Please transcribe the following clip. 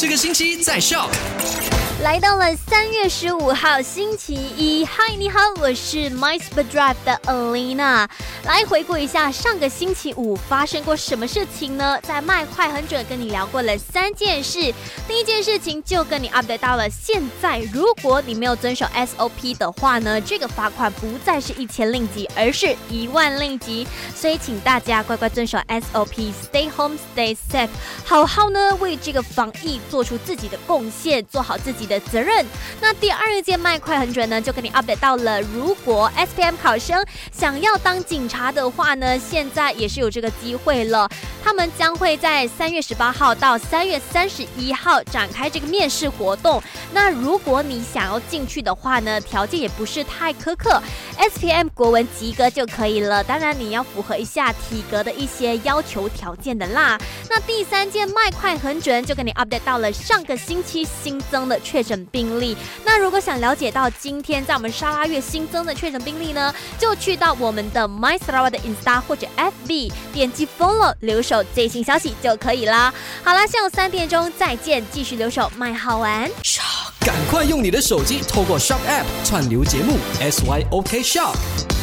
这个星期在笑。来到了三月十五号星期一，嗨，你好，我是 My Super Drive 的 Alina。来回顾一下上个星期五发生过什么事情呢？在麦快很准跟你聊过了三件事，第一件事情就跟你 update 到了，现在如果你没有遵守 SOP 的话呢，这个罚款不再是一千令吉，而是一万令吉。所以请大家乖乖遵守 SOP，Stay home，Stay safe，好好呢为这个防疫做出自己的贡献，做好自己。的责任。那第二件麦快很准呢，就跟你 update 到了。如果 S P M 考生想要当警察的话呢，现在也是有这个机会了。他们将会在三月十八号到三月三十一号展开这个面试活动。那如果你想要进去的话呢，条件也不是太苛刻，S P M 国文及格就可以了。当然你要符合一下体格的一些要求条件的啦。那第三件麦快很准，就跟你 update 到了上个星期新增的确。确诊病例。那如果想了解到今天在我们沙拉月新增的确诊病例呢，就去到我们的 My Sarawak 的 Insta 或者 FB，点击 Follow 留守最新消息就可以啦。好啦，下午三点钟再见，继续留守卖好玩。赶快用你的手机透过 Shop App 串流节目 SYOK Shop。